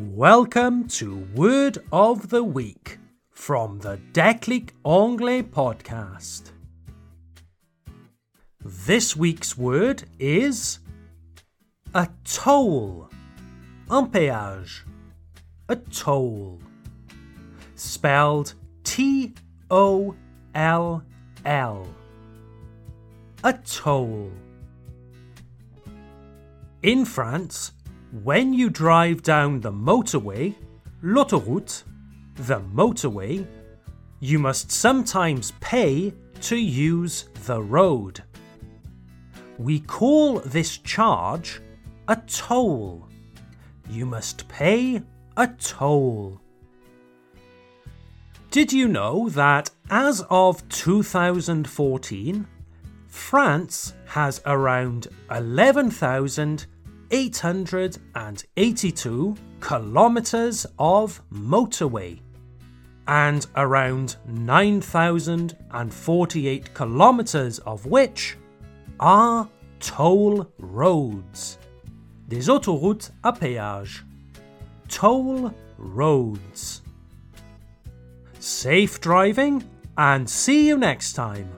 Welcome to Word of the Week from the Déclic Anglais podcast. This week's word is a toll. Un péage. A toll. Spelled T O L L. A toll. In France, when you drive down the motorway, l'autoroute, the motorway, you must sometimes pay to use the road. We call this charge a toll. You must pay a toll. Did you know that as of 2014, France has around 11,000 882 kilometres of motorway and around 9,048 kilometres of which are toll roads. Des autoroutes à péage. Toll roads. Safe driving and see you next time.